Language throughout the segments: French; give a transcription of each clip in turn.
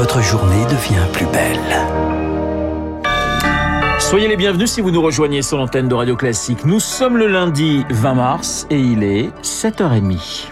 votre journée devient plus belle. Soyez les bienvenus si vous nous rejoignez sur l'antenne de Radio Classique. Nous sommes le lundi 20 mars et il est 7h30.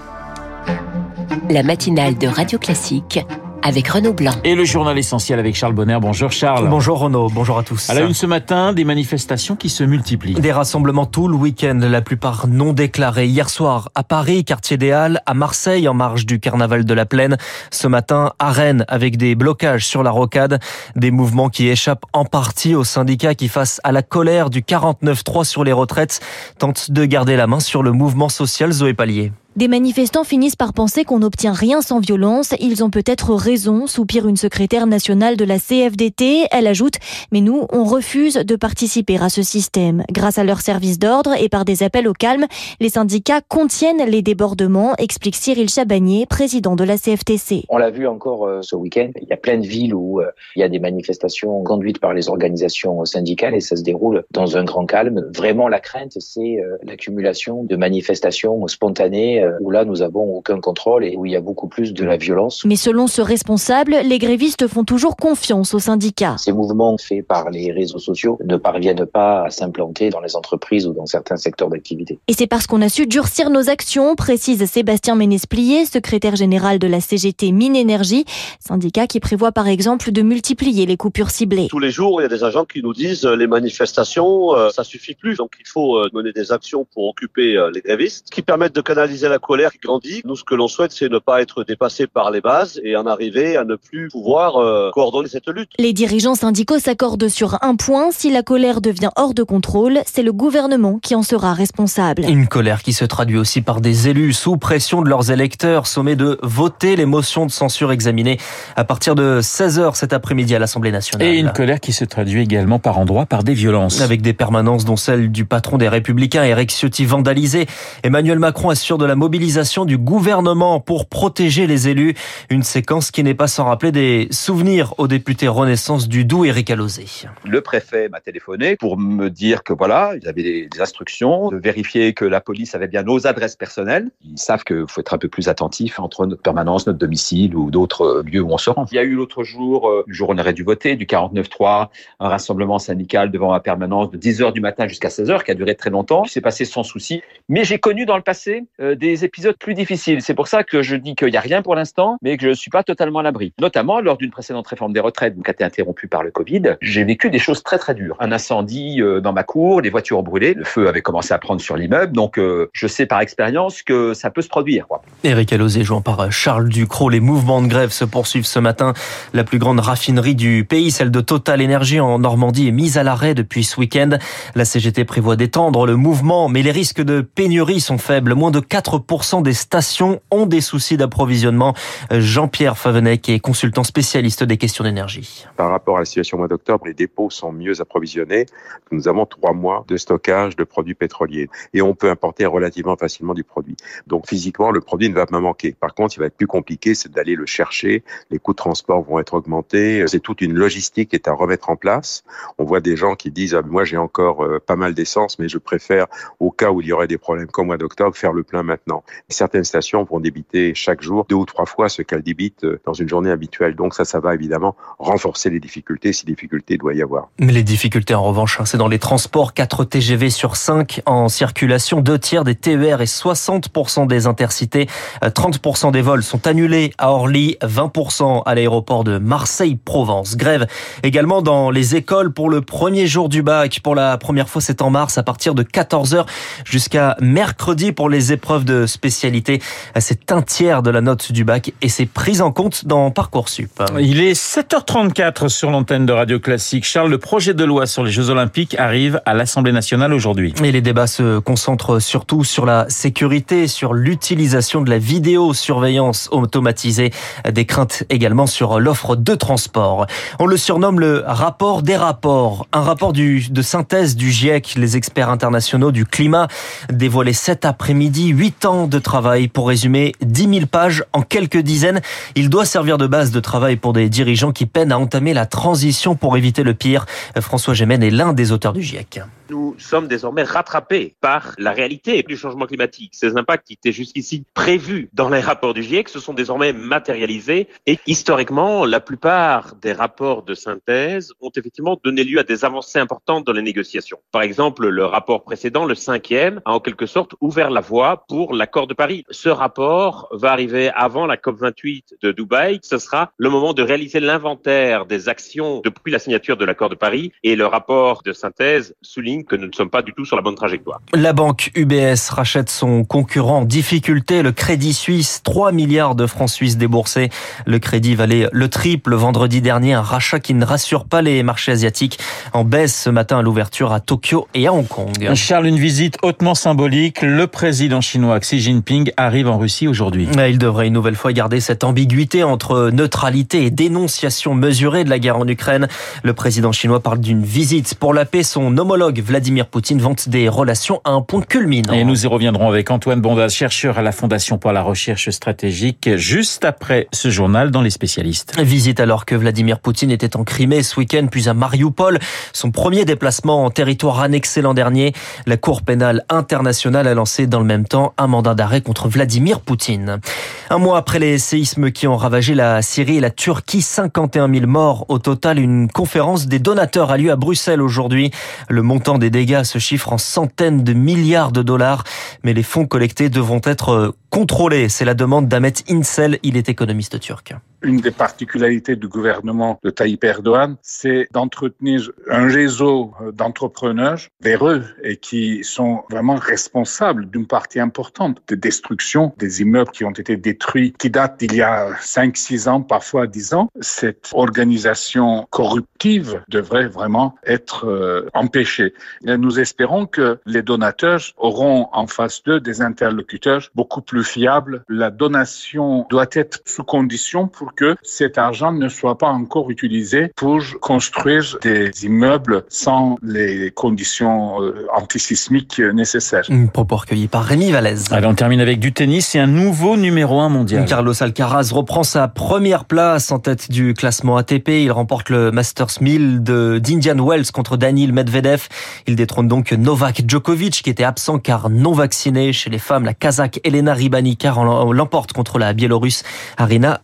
La matinale de Radio Classique avec Renaud Blanc. Et le journal essentiel avec Charles Bonner. Bonjour Charles. Bonjour Renaud, bonjour à tous. À la une ce matin, des manifestations qui se multiplient. Des rassemblements tout le week-end, la plupart non déclarés. Hier soir à Paris, quartier des Halles, à Marseille en marge du carnaval de la Plaine. Ce matin à Rennes avec des blocages sur la rocade. Des mouvements qui échappent en partie aux syndicats qui face à la colère du 49-3 sur les retraites tentent de garder la main sur le mouvement social Zoé Pallier. Des manifestants finissent par penser qu'on n'obtient rien sans violence. Ils ont peut-être raison, soupire une secrétaire nationale de la CFDT. Elle ajoute, mais nous, on refuse de participer à ce système. Grâce à leur service d'ordre et par des appels au calme, les syndicats contiennent les débordements, explique Cyril Chabagnier, président de la CFTC. On l'a vu encore euh, ce week-end. Il y a plein de villes où euh, il y a des manifestations conduites par les organisations syndicales et ça se déroule dans un grand calme. Vraiment, la crainte, c'est euh, l'accumulation de manifestations spontanées où là nous avons aucun contrôle et où il y a beaucoup plus de la violence. Mais selon ce responsable, les grévistes font toujours confiance aux syndicats. Ces mouvements faits par les réseaux sociaux ne parviennent pas à s'implanter dans les entreprises ou dans certains secteurs d'activité. Et c'est parce qu'on a su durcir nos actions, précise Sébastien Ménesplier, secrétaire général de la CGT Mine Énergie, syndicat qui prévoit par exemple de multiplier les coupures ciblées. Tous les jours, il y a des agents qui nous disent euh, les manifestations, euh, ça suffit plus. Donc il faut mener des actions pour occuper les grévistes qui permettent de canaliser la colère qui grandit. Nous, ce que l'on souhaite, c'est ne pas être dépassé par les bases et en arriver à ne plus pouvoir euh, coordonner cette lutte. Les dirigeants syndicaux s'accordent sur un point. Si la colère devient hors de contrôle, c'est le gouvernement qui en sera responsable. Une colère qui se traduit aussi par des élus sous pression de leurs électeurs, sommés de voter les motions de censure examinées à partir de 16h cet après-midi à l'Assemblée nationale. Et une colère qui se traduit également par endroits par des violences. Avec des permanences dont celle du patron des Républicains, Eric Ciotti, vandalisé. Emmanuel Macron assure de la mobilisation du gouvernement pour protéger les élus. Une séquence qui n'est pas sans rappeler des souvenirs au député Renaissance du Doubs, Éric Alosé. Le préfet m'a téléphoné pour me dire que voilà, ils avaient des, instructions, de vérifier que la police avait bien nos adresses personnelles. Ils savent qu'il faut être un peu plus attentif entre notre permanence, notre domicile ou d'autres lieux où on se rend. Il y a eu l'autre jour, euh, le jour où on aurait dû voter, du 49-3, un rassemblement syndical devant ma permanence de 10h du matin jusqu'à 16h qui a duré très longtemps. C'est passé sans souci. Mais j'ai connu dans le passé euh, des épisodes plus difficiles. C'est pour ça que je dis qu'il n'y a rien pour l'instant, mais que je ne suis pas totalement à l'abri. Notamment lors d'une précédente réforme des retraites, qui a été interrompue par le Covid, j'ai vécu des choses très très dures. Un incendie euh, dans ma cour, des voitures brûlées, le feu avait commencé à prendre sur l'immeuble, donc euh, je sais par expérience que ça peut se produire. Quoi. Éric Alosé, jouant par Charles Ducrot, les mouvements de grève se poursuivent ce matin. La plus grande raffinerie du pays, celle de Total Energy en Normandie, est mise à l'arrêt depuis ce week-end. La CGT prévoit d'étendre le mouvement, mais les risques de pénurie sont faibles. Moins de 4% des stations ont des soucis d'approvisionnement. Jean-Pierre Favenec est consultant spécialiste des questions d'énergie. Par rapport à la situation au mois d'octobre, les dépôts sont mieux approvisionnés. Nous avons trois mois de stockage de produits pétroliers et on peut importer relativement facilement du produit. Donc physiquement, le produit ne va pas manquer. Par contre, il va être plus compliqué, c'est d'aller le chercher. Les coûts de transport vont être augmentés. C'est toute une logistique qui est à remettre en place. On voit des gens qui disent ah, moi j'ai encore euh, pas mal d'essence, mais je préfère au cas où il y aurait des problèmes comme au mois d'octobre faire le plein maintenant. Certaines stations vont débiter chaque jour deux ou trois fois ce qu'elles débitent euh, dans une journée habituelle. Donc ça, ça va évidemment renforcer les difficultés si difficultés doit y avoir. Mais les difficultés en revanche, hein, c'est dans les transports. 4 TGV sur 5 en circulation, deux tiers des TER et 60% des intercités. 30% euh, des vols sont annulés à Orly, 20% à l'aéroport de Marseille-Provence. Grève également dans les écoles pour le premier jour du bac. Pour la première fois, c'est en mars à partir de 14h jusqu'à mercredi pour les épreuves de spécialité. C'est un tiers de la note du bac et c'est pris en compte dans Parcoursup. Il est 7h34 sur l'antenne de Radio Classique. Charles, le projet de loi sur les Jeux Olympiques arrive à l'Assemblée nationale aujourd'hui. Et les débats se concentrent surtout sur la sécurité, sur l'utilisation de la vidéosurveillance automatisée, des craintes également sur l'offre de transport. On le surnomme le rapport des rapports, un rapport du, de synthèse du GIEC, les experts internationaux du climat, dévoilé cet après-midi, 8 ans de travail pour résumer 10 000 pages en quelques dizaines. Il doit servir de base de travail pour des dirigeants qui peinent à entamer la transition pour éviter le pire. François Gémen est l'un des auteurs du GIEC. Nous sommes désormais rattrapés par la réalité du changement climatique. Ces impacts qui étaient jusqu'ici prévus dans les rapports du GIEC se sont désormais matérialisés et historiquement, la plupart des rapports de synthèse ont effectivement donné lieu à des avancées importantes dans les négociations. Par exemple, le rapport précédent, le cinquième, a en quelque sorte ouvert la voie pour l'accord de Paris. Ce rapport va arriver avant la COP28 de Dubaï. Ce sera le moment de réaliser l'inventaire des actions depuis la signature de l'accord de Paris et le rapport de synthèse souligne que nous ne sommes pas du tout sur la bonne trajectoire. La banque UBS rachète son concurrent en difficulté, le Crédit Suisse, 3 milliards de francs suisses déboursés. Le crédit valait le triple vendredi dernier, un rachat qui ne rassure pas les marchés asiatiques en baisse ce matin à l'ouverture à Tokyo et à Hong Kong. Charles, une visite hautement symbolique. Le président chinois Xi Jinping arrive en Russie aujourd'hui. Il devrait une nouvelle fois garder cette ambiguïté entre neutralité et dénonciation mesurée de la guerre en Ukraine. Le président chinois parle d'une visite pour la paix. Son homologue Vladimir Poutine vante des relations à un point culminant. Et nous y reviendrons avec Antoine Bondas, chercheur à la Fondation pour la recherche stratégique, juste après ce journal dans les spécialistes. Visite alors que Vladimir Poutine était en Crimée ce week-end, puis à Mariupol. Son premier déplacement en territoire annexé l'an dernier. La Cour pénale internationale a lancé dans le même temps un mandat d'arrêt contre Vladimir Poutine. Un mois après les séismes qui ont ravagé la Syrie et la Turquie, 51 000 morts au total. Une conférence des donateurs a lieu à Bruxelles aujourd'hui. Le montant des dégâts se chiffre en centaines de milliards de dollars, mais les fonds collectés devront être contrôlés. C'est la demande d'Ahmet İnsel, il est économiste turc. Une des particularités du gouvernement de Tayyip Erdogan, c'est d'entretenir un réseau d'entrepreneurs véreux et qui sont vraiment responsables d'une partie importante de destruction des immeubles qui ont été détruits, qui datent d'il y a 5, 6 ans, parfois 10 ans. Cette organisation corruptive devrait vraiment être euh, empêchée. Nous espérons que les donateurs auront en face d'eux des interlocuteurs beaucoup plus fiables. La donation doit être sous condition pour que cet argent ne soit pas encore utilisé pour construire des immeubles sans les conditions euh, antisismiques nécessaires. Une propos recueilli par Rémi Vallès. Allez, on termine avec du tennis et un nouveau numéro 1 mondial. Carlos Alcaraz reprend sa première place en tête du classement ATP. Il remporte le Masters 1000 de d'Indian Wells contre Daniil Medvedev. Il détrône donc Novak Djokovic qui était absent car non vacciné. Chez les femmes, la Kazakh Elena Ribanika l'emporte contre la Biélorusse Arina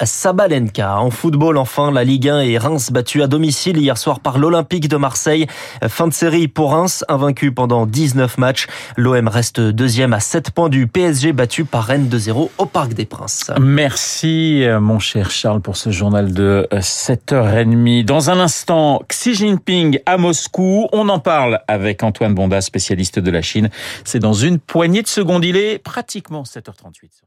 En football, enfin, la Ligue 1 et Reims battu à domicile hier soir par l'Olympique de Marseille. Fin de série pour Reims, invaincu pendant 19 matchs. L'OM reste deuxième à 7 points du PSG battu par Rennes 2-0 au Parc des Princes. Merci mon cher Charles pour ce journal de 7h30. Dans un instant, Xi Jinping à Moscou. On en parle avec Antoine Bonda, spécialiste de la Chine. C'est dans une poignée de secondes. Il est pratiquement 7h38.